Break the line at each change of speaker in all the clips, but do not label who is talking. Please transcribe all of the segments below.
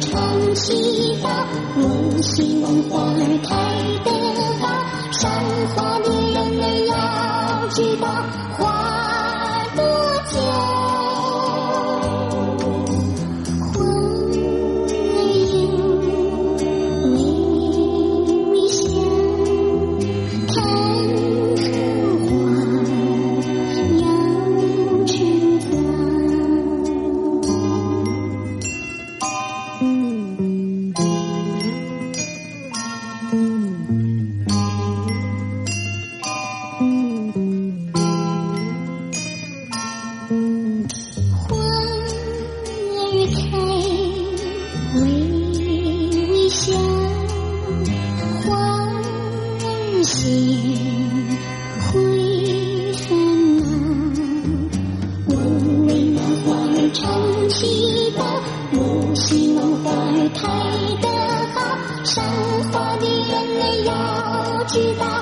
唱
起吧我希望花儿开得好山花的人儿要知道烟会散了，我为那花儿唱起歌，我希望花儿开得好，赏花的人儿要知道。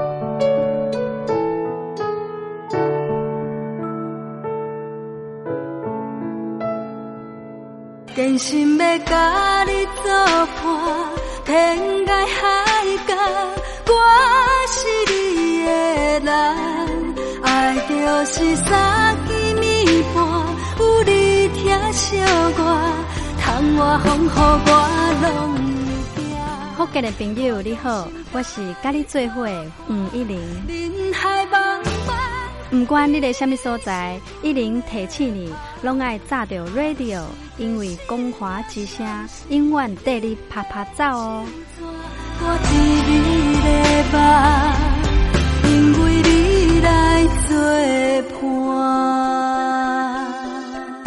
真心要甲你作伴，天涯海角，我是你的人。爱就是三更暝半，有你疼惜我，窗外风雨我拢会惊。
福建的朋友你好，我是甲你做伙吴一玲。不管你在什么所在，一零提起你，拢爱炸着 radio，因为光华之声永远带你啪啪走哦。
因为你来作伴。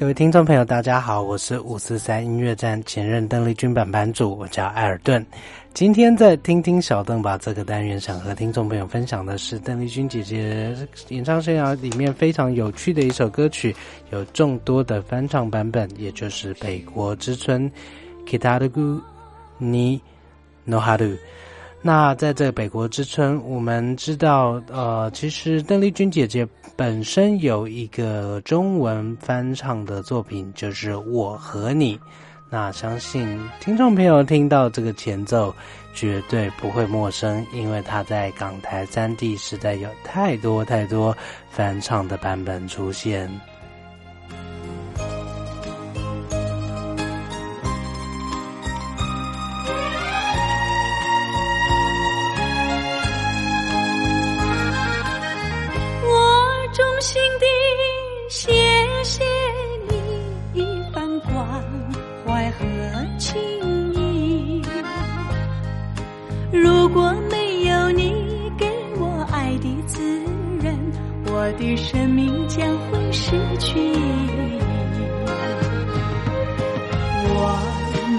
各位听众朋友，大家好，我是五四三音乐站前任邓丽君版版主，我叫艾尔顿。今天在听听小邓吧这个单元，想和听众朋友分享的是邓丽君姐姐演唱生涯里面非常有趣的一首歌曲，有众多的翻唱版本，也就是《北国之春》（Kitaru ni noharu）。那在这北国之春，我们知道，呃，其实邓丽君姐姐本身有一个中文翻唱的作品，就是《我和你》。那相信听众朋友听到这个前奏，绝对不会陌生，因为它在港台三地实在有太多太多翻唱的版本出现。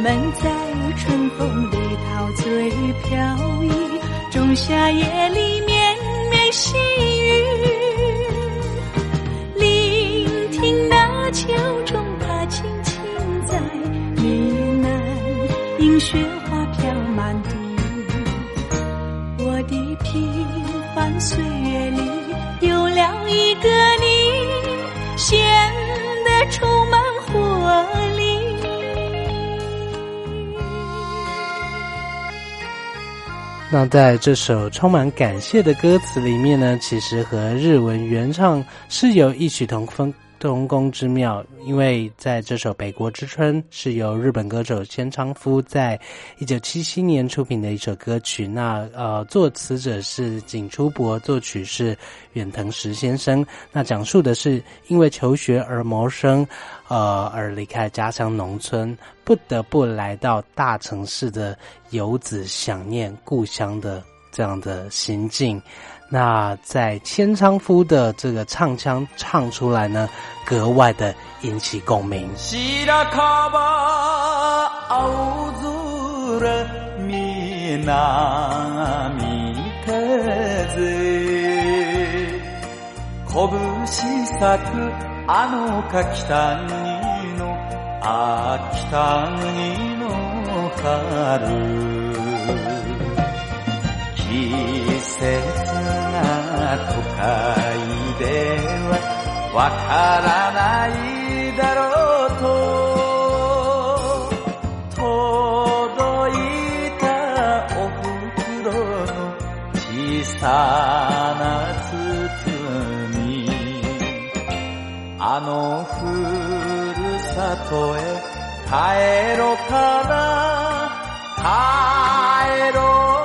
们在春风里陶醉飘逸，仲夏夜里绵绵细雨，聆听那秋虫它轻轻在呢喃，迎雪花飘满地。我的平凡岁月里，有了一个你，显得充满活力。
那在这首充满感谢的歌词里面呢，其实和日文原唱是有异曲同工。同工之妙，因为在这首《北国之春》是由日本歌手千昌夫在一九七七年出品的一首歌曲。那呃，作词者是井出博，作曲是远藤石先生。那讲述的是因为求学而谋生，呃，而离开家乡农村，不得不来到大城市的游子，想念故乡的这样的心境。那在千昌夫的这个唱腔唱出来呢，格外的引起共鸣。
な都会ではわからないだろうと届いたお袋の小さな包みあのふるさとへ帰ろうかな。帰ろう。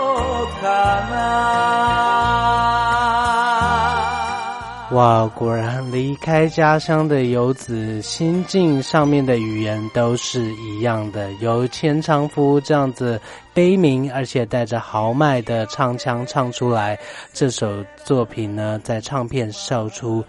哇，果然离开家乡的游子心境上面的语言都是一样的。由千昌夫这样子悲鸣而且带着豪迈的唱腔唱出来，这首作品呢，在唱片售出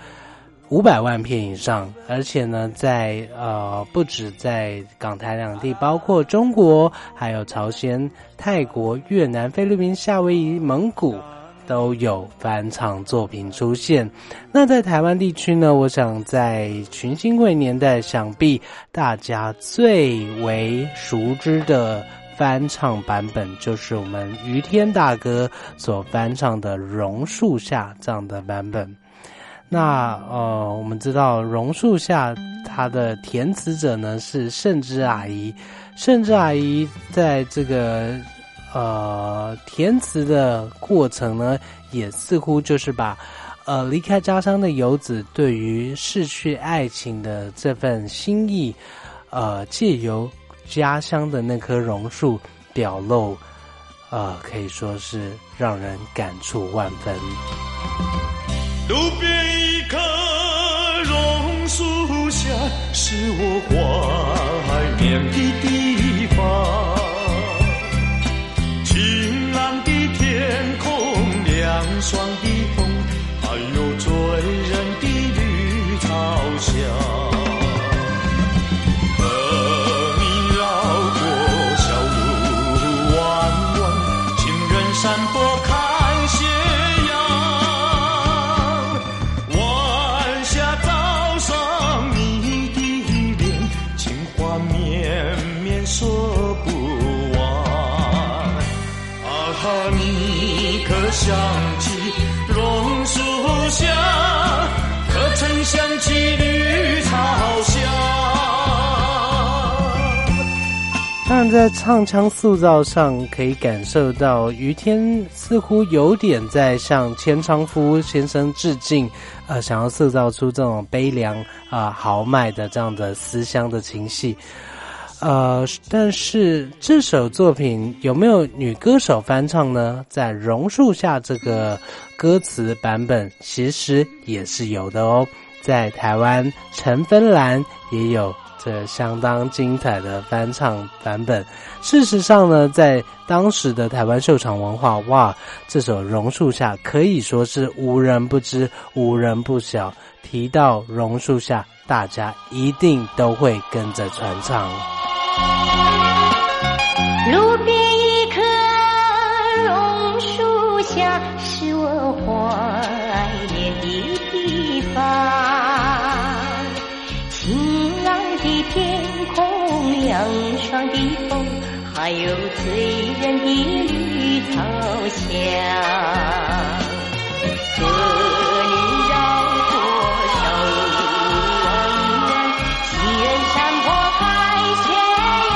五百万片以上，而且呢，在呃不止在港台两地，包括中国、还有朝鲜、泰国、越南、菲律宾、夏威夷、蒙古。都有翻唱作品出现。那在台湾地区呢？我想在群星会年代，想必大家最为熟知的翻唱版本，就是我们于天大哥所翻唱的《榕树下》这样的版本。那呃，我们知道《榕树下》它的填词者呢是盛之阿姨。盛之阿姨在这个呃填词的过程呢，也似乎就是把呃离开家乡的游子对于逝去爱情的这份心意，呃借由家乡的那棵榕树表露，呃可以说是让人感触万分。
路边一棵榕树下，是我怀念的地方。晴朗的天空，凉爽的风，还有醉人的绿草香。想起榕树下，可曾想起绿草香？
当然，在唱腔塑造上，可以感受到于天似乎有点在向千昌夫先生致敬，呃，想要塑造出这种悲凉啊、豪迈的这样的思乡的情绪。呃，但是这首作品有没有女歌手翻唱呢？在榕树下这个歌词版本，其实也是有的哦。在台湾陈芬兰也有这相当精彩的翻唱版本。事实上呢，在当时的台湾秀场文化，哇，这首《榕树下》可以说是无人不知、无人不晓。提到榕树下，大家一定都会跟着传唱。
一缕稻香和你绕过草原，西山坡看斜阳，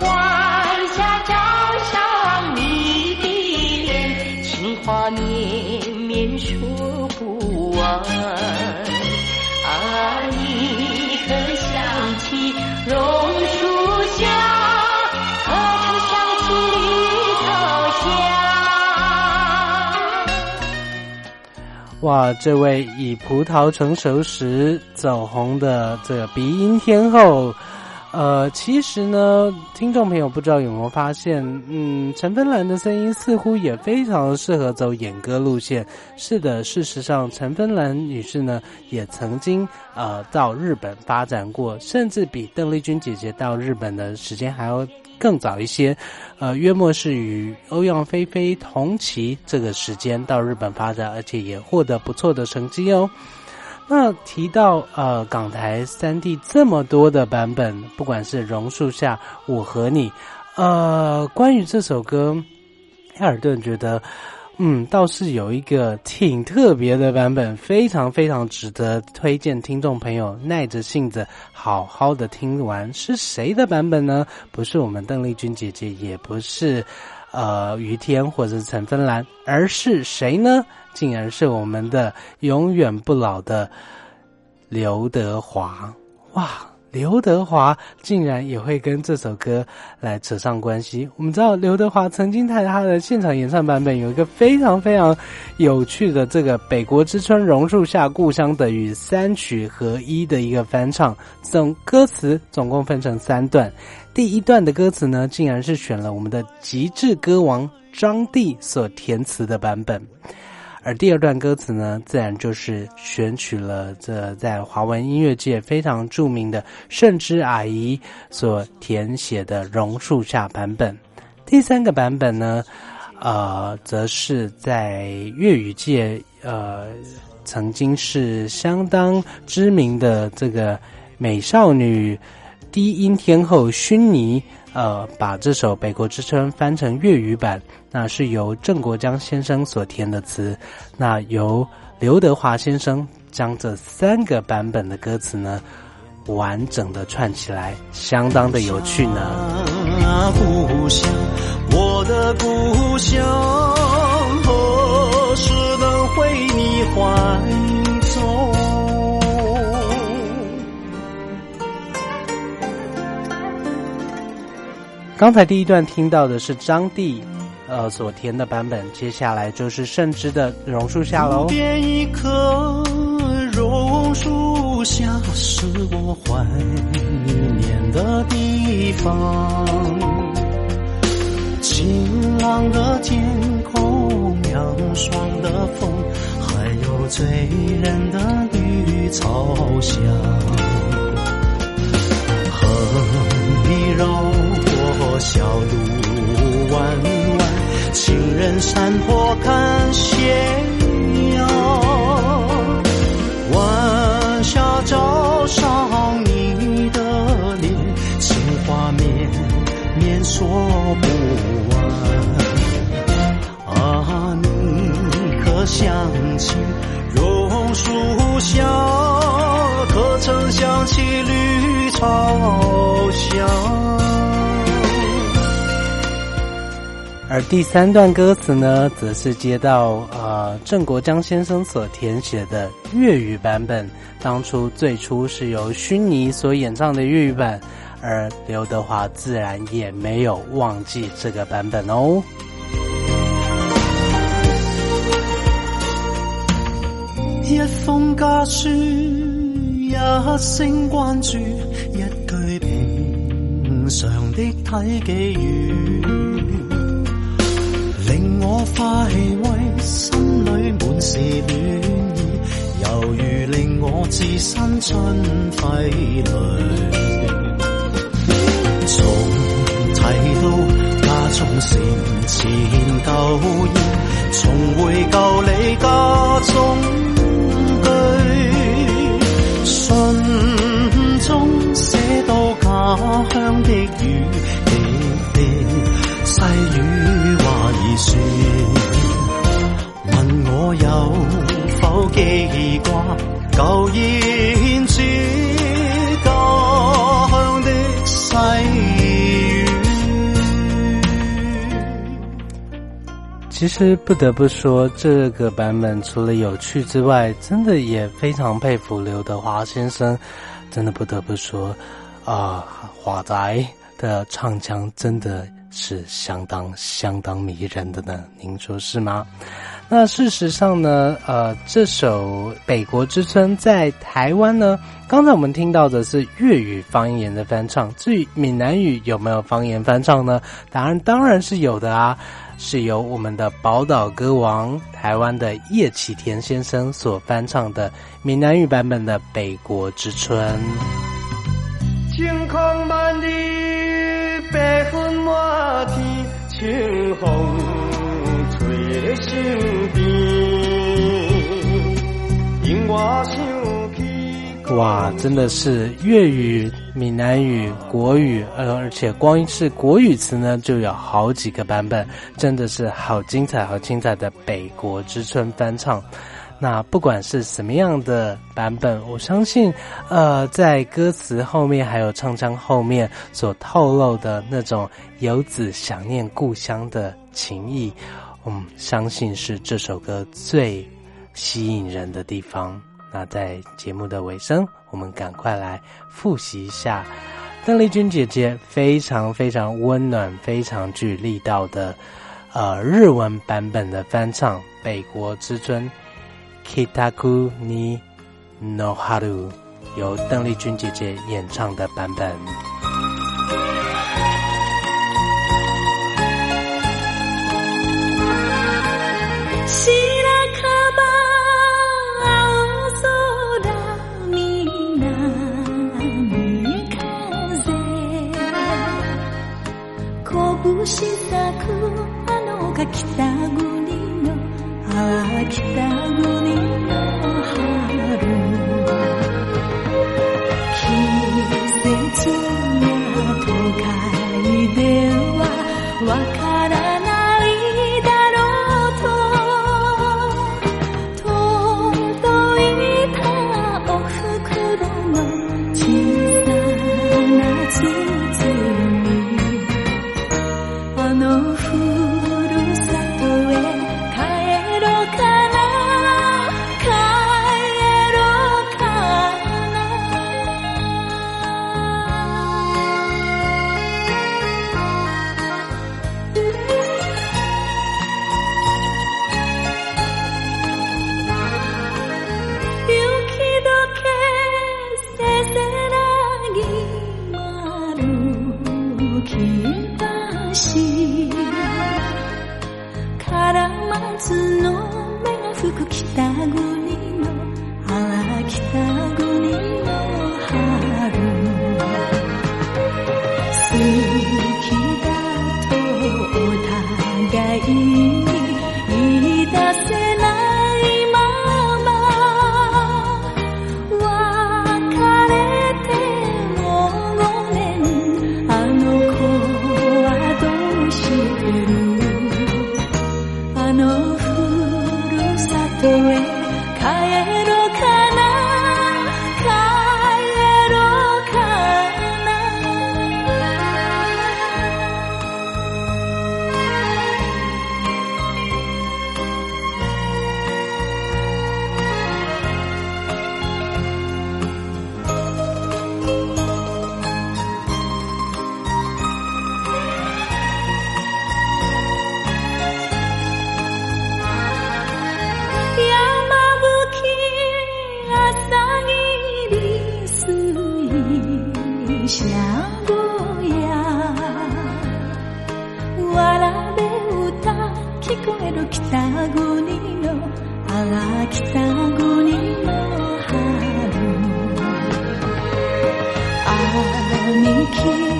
晚霞照上你的脸，情话绵绵说不完，啊，你可想起榕树。
哇，这位以葡萄成熟时走红的这个鼻音天后，呃，其实呢，听众朋友不知道有没有发现，嗯，陈芬兰的声音似乎也非常适合走演歌路线。是的，事实上，陈芬兰女士呢，也曾经呃到日本发展过，甚至比邓丽君姐姐到日本的时间还要更早一些，呃，约莫是与欧阳菲菲同期这个时间到日本发展，而且也获得不错的成绩哦。那提到呃港台三地这么多的版本，不管是榕树下、我和你，呃，关于这首歌，艾尔顿觉得。嗯，倒是有一个挺特别的版本，非常非常值得推荐听众朋友耐着性子好好的听完。是谁的版本呢？不是我们邓丽君姐姐，也不是呃于天或者是陈芬兰，而是谁呢？竟然是我们的永远不老的刘德华！哇！刘德华竟然也会跟这首歌来扯上关系。我们知道刘德华曾经在他的现场演唱版本有一个非常非常有趣的这个《北国之春》榕树下故乡的与三曲合一的一个翻唱，总歌词总共分成三段。第一段的歌词呢，竟然是选了我们的极致歌王张帝所填词的版本。而第二段歌词呢，自然就是选取了这在华文音乐界非常著名的圣之阿姨所填写的《榕树下》版本。第三个版本呢，呃，则是在粤语界呃曾经是相当知名的这个美少女低音天后薰妮。呃，把这首《北国之春》翻成粤语版，那是由郑国江先生所填的词，那由刘德华先生将这三个版本的歌词呢，完整的串起来，相当的有趣呢。
故乡，我的故乡，何时能回你怀
刚才第一段听到的是张帝，呃所填的版本，接下来就是盛之的榕树下喽。
边一棵榕树下，是我怀念的地方。晴朗的天空，凉爽的风，还有醉人的绿草香，小路弯弯，情人山坡看斜阳，晚霞照上你的脸，情话绵绵说不完。啊，你可想起榕树下，可曾想起绿草香？
而第三段歌词呢，则是接到呃郑国江先生所填写的粤语版本。当初最初是由薰妮所演唱的粤语版，而刘德华自然也没有忘记这个版本哦。
一封家书，一声关注，一句平常的体己语。我快慰，心里满是暖意，犹如令我置身春暉里。从提到家中前前旧忆，重回旧里家中居，信中写到家乡的雨，记挂旧燕子家乡的细雨？
其实不得不说，这个版本除了有趣之外，真的也非常佩服刘德华先生。真的不得不说，啊，华仔的唱腔真的。是相当相当迷人的呢，您说是吗？那事实上呢，呃，这首《北国之春》在台湾呢，刚才我们听到的是粤语方言的翻唱，至于闽南语有没有方言翻唱呢？答案当然是有的啊，是由我们的宝岛歌王台湾的叶启田先生所翻唱的闽南语版本的《北国之春》。
晴空万里。白云满天，清风吹在身边，令我想起。
哇，真的是粤语、闽南语、国语，呃，而且光是国语词呢，就有好几个版本，真的是好精彩、好精彩的《北国之春》翻唱。那不管是什么样的版本，我相信，呃，在歌词后面还有唱腔后面所透露的那种游子想念故乡的情谊，嗯，相信是这首歌最吸引人的地方。那在节目的尾声，我们赶快来复习一下邓丽君姐姐非常非常温暖、非常具力道的，呃，日文版本的翻唱《北国之春》。Kitaku ni no haru，由邓丽君姐姐演唱的版本。
したくあのが北国のあ北国の春季節が都会では分か key.